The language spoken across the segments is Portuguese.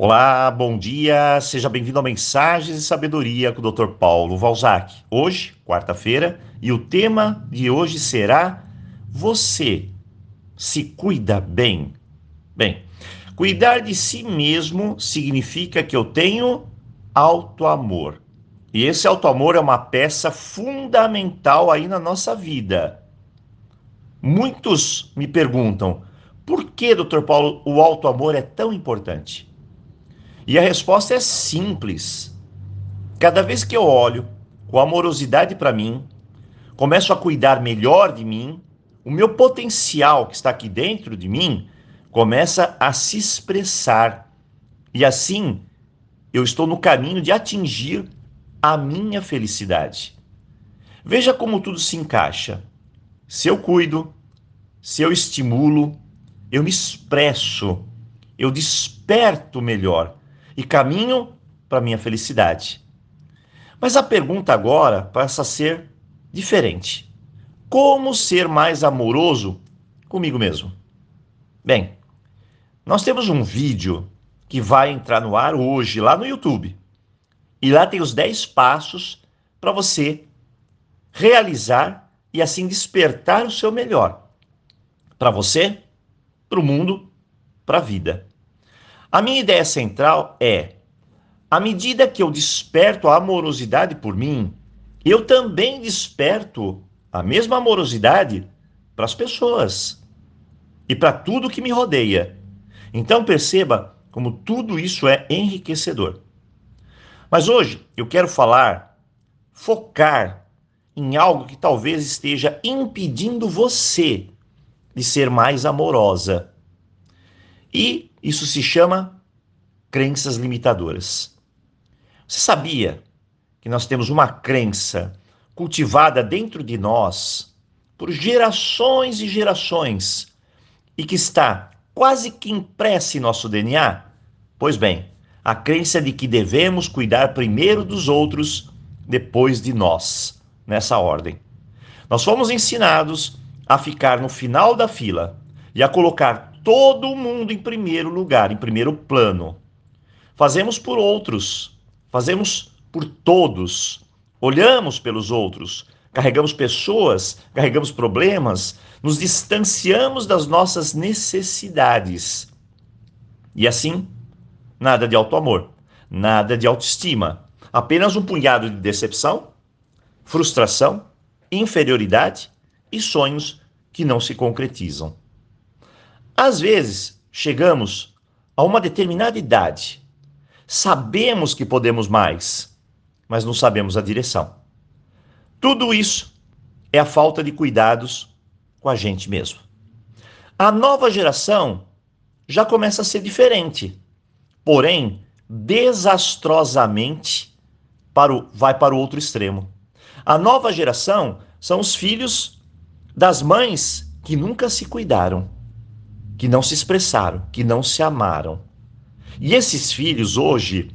Olá, bom dia, seja bem-vindo a Mensagens e Sabedoria com o Dr. Paulo Valzac. Hoje, quarta-feira, e o tema de hoje será: Você se cuida bem? Bem, cuidar de si mesmo significa que eu tenho auto-amor. E esse auto-amor é uma peça fundamental aí na nossa vida. Muitos me perguntam: por que, Dr. Paulo, o auto-amor é tão importante? E a resposta é simples. Cada vez que eu olho com amorosidade para mim, começo a cuidar melhor de mim, o meu potencial que está aqui dentro de mim começa a se expressar. E assim, eu estou no caminho de atingir a minha felicidade. Veja como tudo se encaixa. Se eu cuido, se eu estimulo, eu me expresso, eu desperto melhor e caminho para minha felicidade. Mas a pergunta agora passa a ser diferente. Como ser mais amoroso comigo mesmo? Bem, nós temos um vídeo que vai entrar no ar hoje lá no YouTube. E lá tem os 10 passos para você realizar e assim despertar o seu melhor. Para você, para o mundo, para a vida. A minha ideia central é: à medida que eu desperto a amorosidade por mim, eu também desperto a mesma amorosidade para as pessoas e para tudo que me rodeia. Então perceba como tudo isso é enriquecedor. Mas hoje eu quero falar, focar em algo que talvez esteja impedindo você de ser mais amorosa. E isso se chama crenças limitadoras. Você sabia que nós temos uma crença cultivada dentro de nós por gerações e gerações e que está quase que impressa em nosso DNA? Pois bem, a crença de que devemos cuidar primeiro dos outros, depois de nós, nessa ordem. Nós fomos ensinados a ficar no final da fila e a colocar todo mundo em primeiro lugar, em primeiro plano. Fazemos por outros, fazemos por todos. Olhamos pelos outros, carregamos pessoas, carregamos problemas, nos distanciamos das nossas necessidades. E assim, nada de auto-amor, nada de autoestima, apenas um punhado de decepção, frustração, inferioridade e sonhos que não se concretizam. Às vezes, chegamos a uma determinada idade, sabemos que podemos mais, mas não sabemos a direção. Tudo isso é a falta de cuidados com a gente mesmo. A nova geração já começa a ser diferente, porém, desastrosamente para o, vai para o outro extremo. A nova geração são os filhos das mães que nunca se cuidaram que não se expressaram, que não se amaram. E esses filhos hoje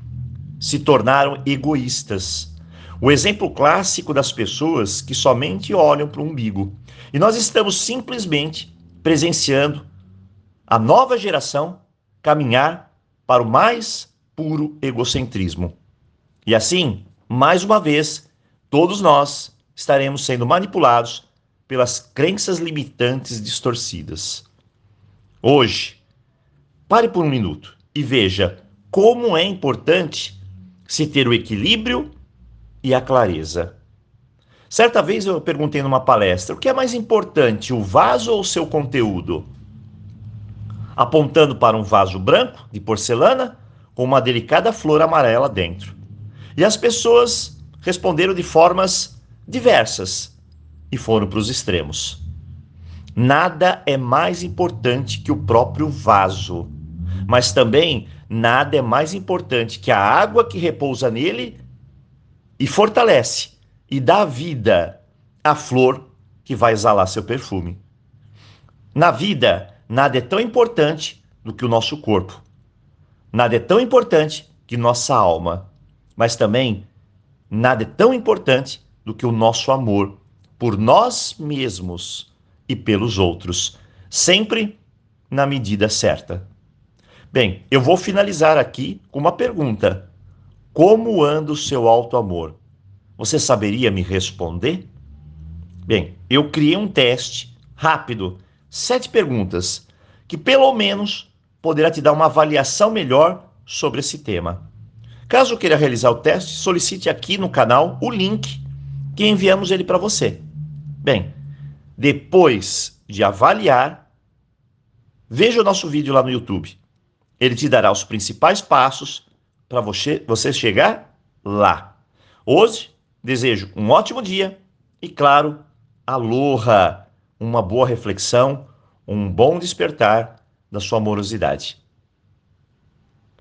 se tornaram egoístas. O exemplo clássico das pessoas que somente olham para o umbigo. E nós estamos simplesmente presenciando a nova geração caminhar para o mais puro egocentrismo. E assim, mais uma vez, todos nós estaremos sendo manipulados pelas crenças limitantes distorcidas. Hoje, pare por um minuto e veja como é importante se ter o equilíbrio e a clareza. Certa vez eu perguntei numa palestra: o que é mais importante, o vaso ou o seu conteúdo? Apontando para um vaso branco de porcelana com uma delicada flor amarela dentro. E as pessoas responderam de formas diversas e foram para os extremos. Nada é mais importante que o próprio vaso, mas também nada é mais importante que a água que repousa nele e fortalece e dá vida à flor que vai exalar seu perfume. Na vida, nada é tão importante do que o nosso corpo. Nada é tão importante que nossa alma, mas também nada é tão importante do que o nosso amor por nós mesmos e pelos outros, sempre na medida certa. Bem, eu vou finalizar aqui com uma pergunta. Como anda o seu alto amor? Você saberia me responder? Bem, eu criei um teste rápido, sete perguntas, que pelo menos poderá te dar uma avaliação melhor sobre esse tema. Caso queira realizar o teste, solicite aqui no canal o link que enviamos ele para você. Bem, depois de avaliar, veja o nosso vídeo lá no YouTube. Ele te dará os principais passos para você, você chegar lá. Hoje, desejo um ótimo dia e, claro, aloha, uma boa reflexão, um bom despertar da sua amorosidade.